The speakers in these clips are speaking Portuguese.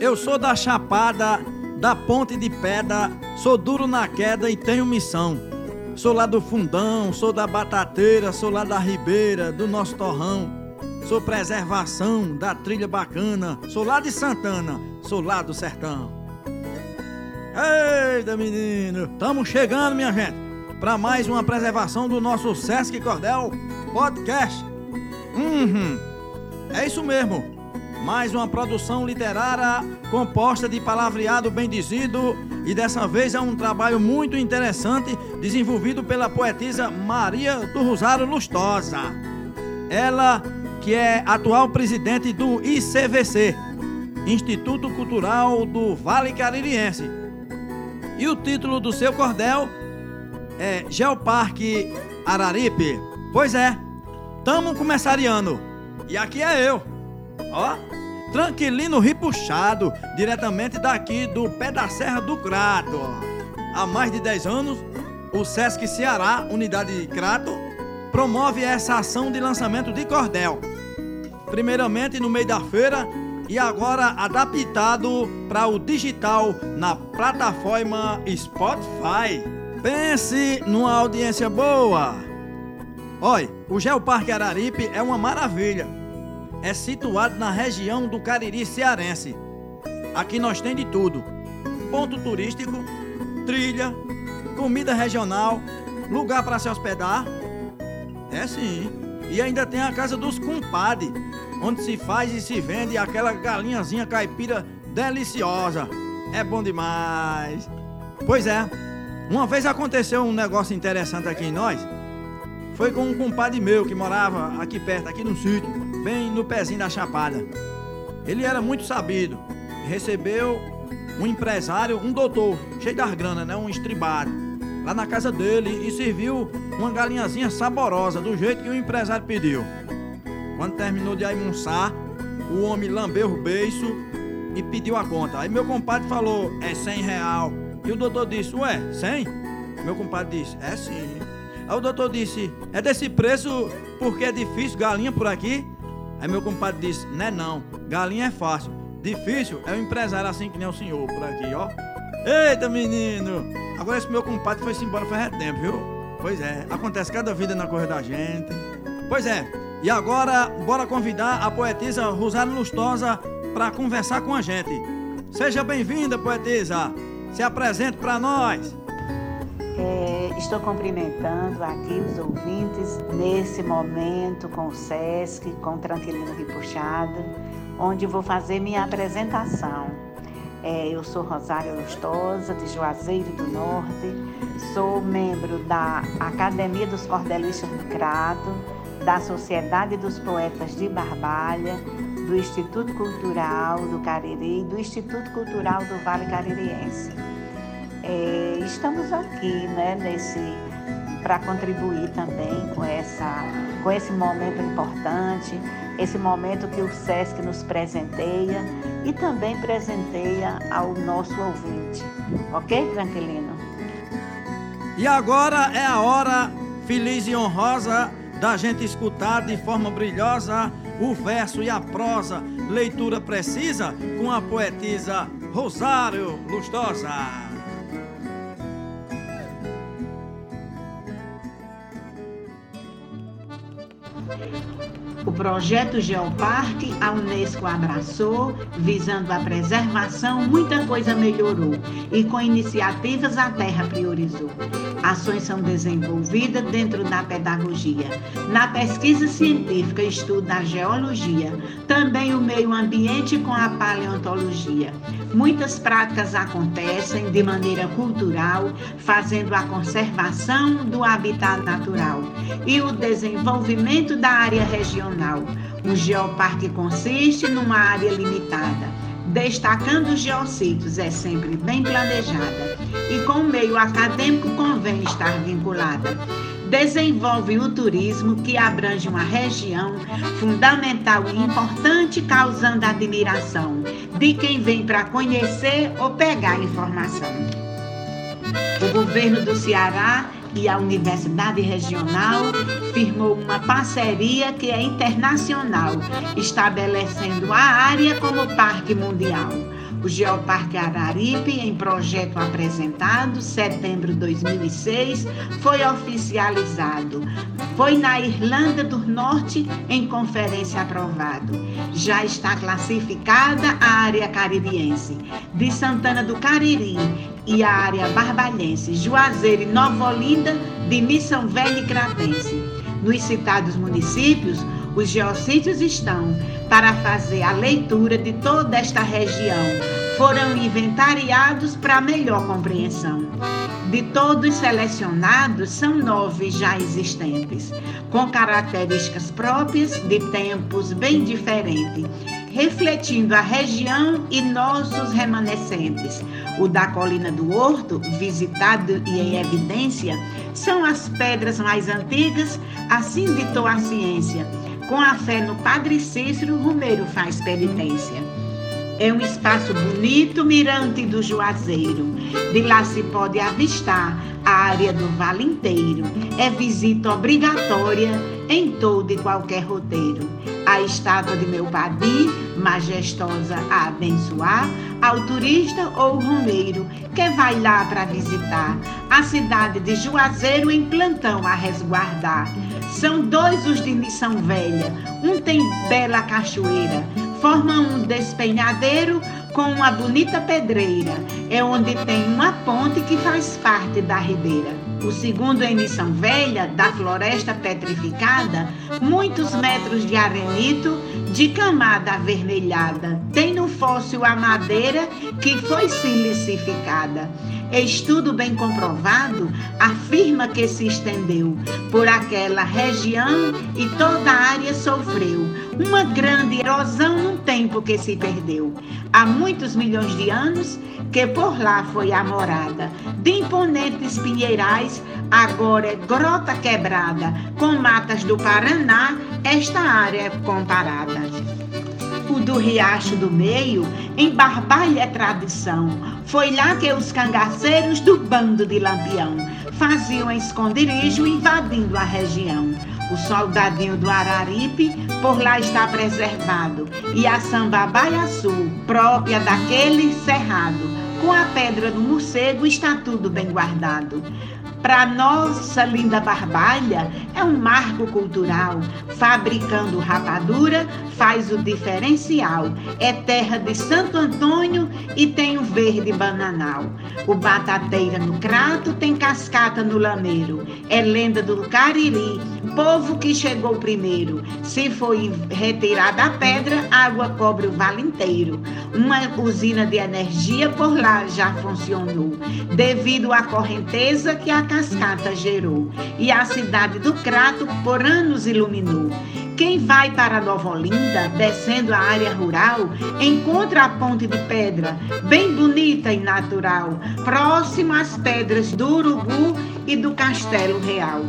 Eu sou da Chapada, da Ponte de Pedra, sou duro na queda e tenho missão. Sou lá do Fundão, sou da Batateira, sou lá da Ribeira, do nosso Torrão. Sou preservação da trilha bacana, sou lá de Santana, sou lá do sertão. Eita menino, estamos chegando minha gente, para mais uma preservação do nosso Sesc Cordel Podcast. Uhum, é isso mesmo mais uma produção literária composta de palavreado bem dizido e dessa vez é um trabalho muito interessante desenvolvido pela poetisa Maria do Rosário Lustosa. Ela que é atual presidente do ICVC, Instituto Cultural do Vale Caririense. E o título do seu cordel é Geoparque Araripe. Pois é, tamo começariando. E aqui é eu. Ó, tranquilino ripuxado, diretamente daqui do pé da Serra do Crato. Há mais de 10 anos, o Sesc Ceará, unidade de Crato, promove essa ação de lançamento de cordel. Primeiramente no meio da feira e agora adaptado para o digital na plataforma Spotify. Pense numa audiência boa. Olha, o Geoparque Araripe é uma maravilha é situado na região do Cariri cearense. Aqui nós tem de tudo: ponto turístico, trilha, comida regional, lugar para se hospedar. É sim. E ainda tem a casa dos compadres, onde se faz e se vende aquela galinhazinha caipira deliciosa. É bom demais. Pois é. Uma vez aconteceu um negócio interessante aqui em nós. Foi com um compadre meu que morava aqui perto, aqui no sítio, bem no pezinho da chapada. Ele era muito sabido. Recebeu um empresário, um doutor, cheio das grana, né? Um estribado, lá na casa dele e serviu uma galinhazinha saborosa, do jeito que o empresário pediu. Quando terminou de almoçar, o homem lambeu o beiço e pediu a conta. Aí meu compadre falou, é 100 real. E o doutor disse, ué, 100? Meu compadre disse, é sim. Aí o doutor disse: É desse preço porque é difícil galinha por aqui? Aí meu compadre disse: Não é não, galinha é fácil. Difícil é um empresário assim que nem o senhor por aqui, ó. Eita menino! Agora esse meu compadre foi-se embora faz tempo, viu? Pois é, acontece cada vida na cor da gente. Pois é, e agora bora convidar a poetisa Rosário Lustosa para conversar com a gente. Seja bem-vinda, poetisa. Se apresente para nós. É, estou cumprimentando aqui os ouvintes nesse momento com o SESC, com o Tranquilino Ripuxado, onde vou fazer minha apresentação. É, eu sou Rosário Lustosa, de Juazeiro do Norte, sou membro da Academia dos Cordelistas do Crato, da Sociedade dos Poetas de Barbalha, do Instituto Cultural do Cariri e do Instituto Cultural do Vale Caririense. É, estamos aqui, né, nesse para contribuir também com essa com esse momento importante, esse momento que o SESC nos presenteia e também presenteia ao nosso ouvinte. OK, Tranquilino? E agora é a hora feliz e honrosa da gente escutar de forma brilhosa o verso e a prosa, leitura precisa com a poetisa Rosário Lustosa. Projeto Geoparque a Unesco abraçou, visando a preservação, muita coisa melhorou e com iniciativas a Terra priorizou. Ações são desenvolvidas dentro da pedagogia, na pesquisa científica, estudo da geologia, também o meio ambiente com a paleontologia. Muitas práticas acontecem de maneira cultural, fazendo a conservação do habitat natural e o desenvolvimento da área regional. O geoparque consiste numa área limitada, destacando os geossitos, é sempre bem planejada e com o meio acadêmico convém estar vinculada desenvolve o turismo que abrange uma região fundamental e importante, causando admiração de quem vem para conhecer ou pegar informação. O governo do Ceará e a Universidade Regional firmou uma parceria que é internacional, estabelecendo a área como parque mundial. O Geoparque Araripe, em projeto apresentado, setembro de 2006, foi oficializado. Foi na Irlanda do Norte, em conferência aprovado. Já está classificada a área caribiense de Santana do Cariri e a área barbalhense, Juazeiro e Nova Olinda, de Missão Velha e Cratense. Nos citados municípios, os geossítios estão para fazer a leitura de toda esta região. Foram inventariados para melhor compreensão. De todos selecionados, são nove já existentes, com características próprias de tempos bem diferentes, refletindo a região e nossos remanescentes. O da Colina do Horto, visitado e em evidência, são as pedras mais antigas, assim ditou a ciência com a fé no Padre Cícero, Romeiro faz penitência. É um espaço bonito, mirante do Juazeiro. De lá se pode avistar a área do vale inteiro. É visita obrigatória em todo e qualquer roteiro. A estátua de meu padim, majestosa a abençoar, ao turista ou romeiro que vai lá para visitar. A cidade de Juazeiro em plantão a resguardar. São dois os de Missão Velha. Um tem bela cachoeira, forma um despenhadeiro com uma bonita pedreira. É onde tem uma ponte que faz parte da ribeira. O segundo em Missão Velha, da floresta petrificada, muitos metros de arenito de camada avermelhada. Tem no fóssil a madeira que foi silicificada. Estudo bem comprovado afirma que se estendeu por aquela região e toda a área sofreu uma grande erosão num tempo que se perdeu. Há muitos milhões de anos que por lá foi a morada de imponentes pinheirais, agora é grota quebrada, com matas do Paraná, esta área é comparada o do Riacho do Meio, em Barbalha é tradição. Foi lá que os cangaceiros do bando de Lampião faziam esconderijo invadindo a região. O soldadinho do Araripe por lá está preservado e a Sambabaiaçu, própria daquele cerrado, com a pedra do morcego está tudo bem guardado. Para nossa linda Barbalha é um marco cultural. Fabricando rapadura faz o diferencial. É terra de Santo Antônio e tem o verde bananal. O batateira no crato tem cascata no lameiro. É lenda do Cariri, povo que chegou primeiro. Se foi retirada a pedra, água cobre o vale inteiro. Uma usina de energia por lá já funcionou, devido à correnteza que a cascata gerou. E a cidade do Crato por anos iluminou. Quem vai para Nova Olinda, descendo a área rural, encontra a ponte de pedra, bem bonita e natural, próximo às pedras do Urugu e do Castelo Real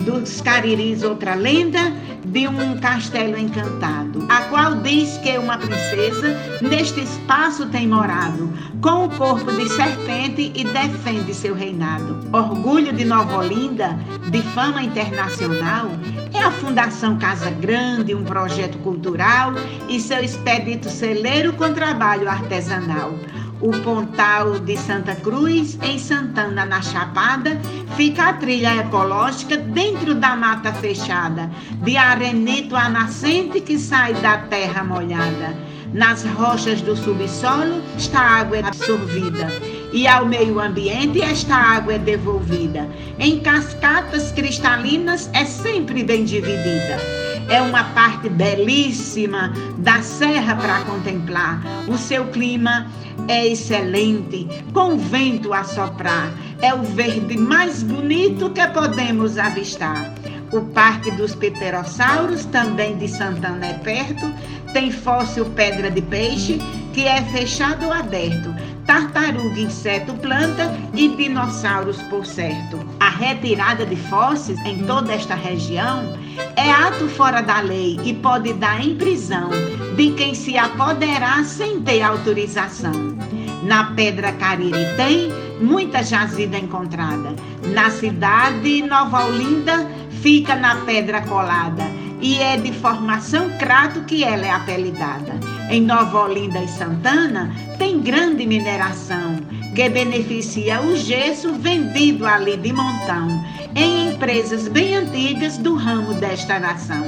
dos Cariris outra lenda de um castelo encantado, a qual diz que uma princesa neste espaço tem morado, com o corpo de serpente e defende seu reinado. Orgulho de Nova Olinda, de fama internacional, é a Fundação Casa Grande, um projeto cultural e seu expedito celeiro com trabalho artesanal o Pontal de Santa Cruz, em Santana, na Chapada, fica a trilha ecológica dentro da mata fechada, de arenito a nascente que sai da terra molhada. Nas rochas do subsolo, esta água é absorvida e ao meio ambiente esta água é devolvida. Em cascatas cristalinas é sempre bem dividida. É uma parte belíssima da serra para contemplar. O seu clima é excelente, com vento a soprar. É o verde mais bonito que podemos avistar. O Parque dos Pterossauros, também de Santana é perto, tem fóssil pedra de peixe, que é fechado ou aberto, tartaruga, inseto, planta e dinossauros, por certo. A retirada de fósseis em toda esta região é ato fora da lei e pode dar em prisão de quem se apoderar sem ter autorização. Na Pedra Cariri tem muita jazida encontrada. Na cidade Nova Olinda fica na pedra colada e é de formação crato que ela é apelidada. Em Nova Olinda e Santana tem grande mineração que beneficia o gesso vendido ali de montão em empresas bem antigas do ramo desta nação.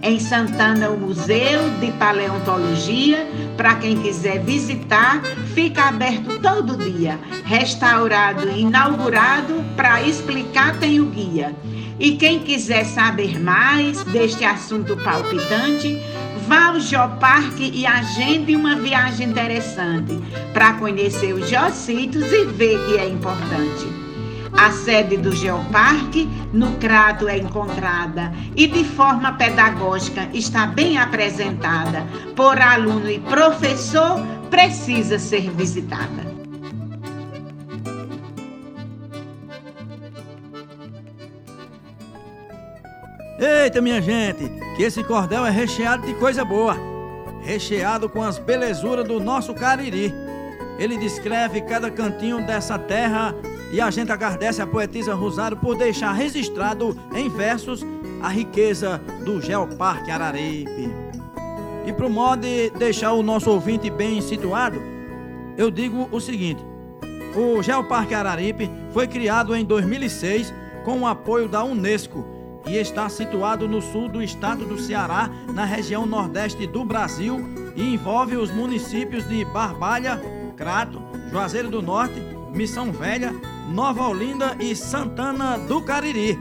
Em Santana, o Museu de Paleontologia, para quem quiser visitar, fica aberto todo dia. Restaurado e inaugurado, para explicar, tem o guia. E quem quiser saber mais deste assunto palpitante, vá ao Geoparque e agende uma viagem interessante para conhecer os geossítios e ver que é importante. A sede do Geoparque, no Crato, é encontrada e, de forma pedagógica, está bem apresentada por aluno e professor, precisa ser visitada. Eita, minha gente, que esse cordel é recheado de coisa boa. Recheado com as belezuras do nosso Cariri. Ele descreve cada cantinho dessa terra e a gente agradece a poetisa Rosário por deixar registrado em versos a riqueza do Geoparque Araripe. E para o modo de deixar o nosso ouvinte bem situado, eu digo o seguinte: o Geoparque Araripe foi criado em 2006 com o apoio da Unesco e está situado no sul do estado do Ceará, na região nordeste do Brasil, e envolve os municípios de Barbalha, Crato, Juazeiro do Norte, Missão Velha, Nova Olinda e Santana do Cariri.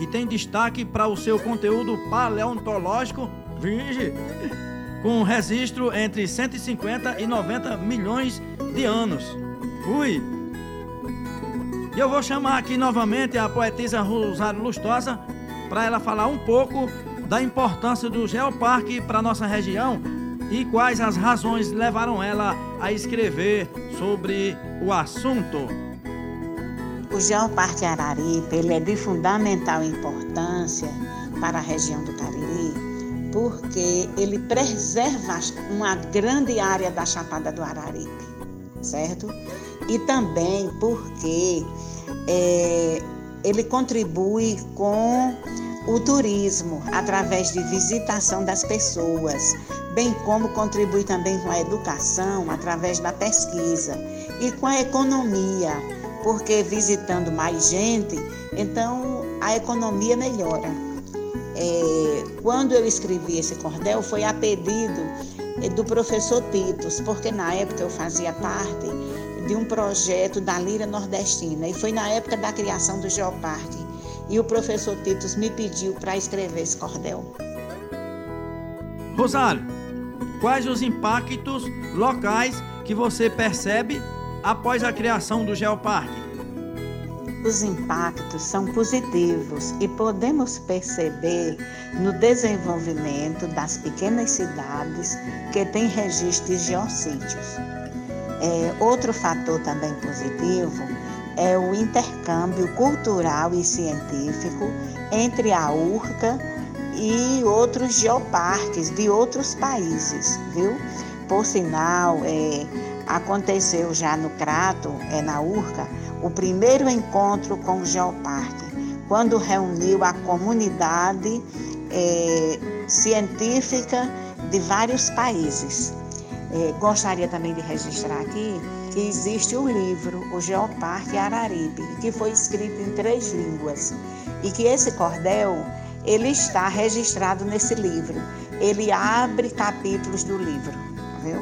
E tem destaque para o seu conteúdo paleontológico, com registro entre 150 e 90 milhões de anos. Ui! E eu vou chamar aqui novamente a poetisa Rosário Lustosa para ela falar um pouco da importância do Geoparque para nossa região e quais as razões levaram ela a escrever sobre o assunto. O Geoparque Araripe ele é de fundamental importância para a região do Cariri, porque ele preserva uma grande área da Chapada do Araripe, certo? E também porque é, ele contribui com o turismo através de visitação das pessoas, bem como contribui também com a educação através da pesquisa e com a economia porque visitando mais gente, então a economia melhora. É, quando eu escrevi esse cordel, foi a pedido é, do professor Titos, porque na época eu fazia parte de um projeto da Lira Nordestina, e foi na época da criação do Geoparque. E o professor Titos me pediu para escrever esse cordel. Rosário, quais os impactos locais que você percebe após a criação do Geoparque? Os impactos são positivos e podemos perceber no desenvolvimento das pequenas cidades que têm registro de geossítios. É, outro fator também positivo é o intercâmbio cultural e científico entre a URCA e outros geoparques de outros países, viu? Por sinal, é, aconteceu já no Crato, é na Urca, o primeiro encontro com o Geoparque, quando reuniu a comunidade é, científica de vários países. É, gostaria também de registrar aqui que existe o livro O Geoparque Araripe, que foi escrito em três línguas e que esse cordel ele está registrado nesse livro. Ele abre capítulos do livro, viu?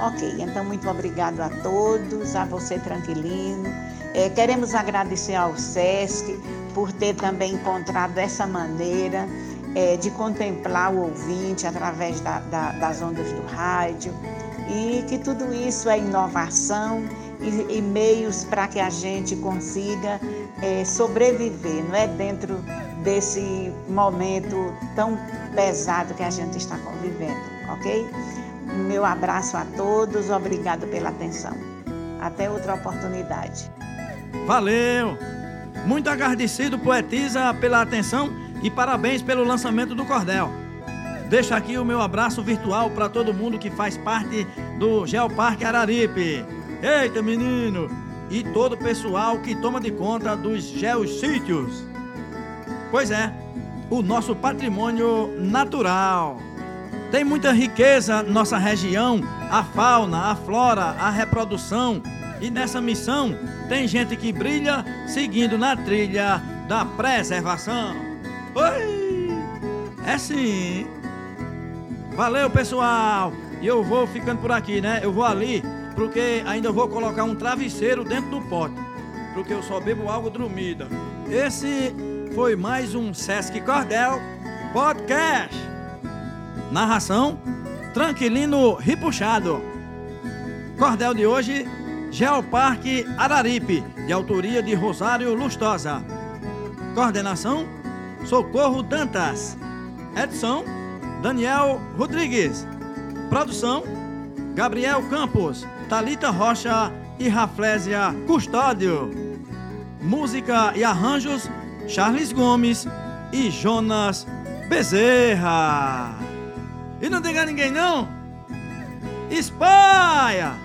Ok, então muito obrigado a todos, a você Tranquilino. É, queremos agradecer ao SESC por ter também encontrado essa maneira é, de contemplar o ouvinte através da, da, das ondas do rádio e que tudo isso é inovação e, e meios para que a gente consiga é, sobreviver, não é dentro desse momento tão pesado que a gente está convivendo, ok? Meu abraço a todos, obrigado pela atenção. Até outra oportunidade. Valeu! Muito agradecido, poetisa, pela atenção e parabéns pelo lançamento do cordel. Deixo aqui o meu abraço virtual para todo mundo que faz parte do Geoparque Araripe. Eita, menino! E todo o pessoal que toma de conta dos geossítios. Pois é, o nosso patrimônio natural. Tem muita riqueza nossa região, a fauna, a flora, a reprodução. E nessa missão tem gente que brilha seguindo na trilha da preservação. Oi! É sim. Valeu, pessoal. E eu vou ficando por aqui, né? Eu vou ali, porque ainda vou colocar um travesseiro dentro do pote, porque eu só bebo água dormida. Esse foi mais um Sesc Cordel Podcast. Narração: Tranquilino Ripuxado. Cordel de hoje: Geoparque Araripe, de autoria de Rosário Lustosa. Coordenação: Socorro Dantas. Edição: Daniel Rodrigues. Produção: Gabriel Campos, Talita Rocha e Raflésia Custódio. Música e arranjos: Charles Gomes e Jonas Bezerra. E não diga ninguém não. Espalha!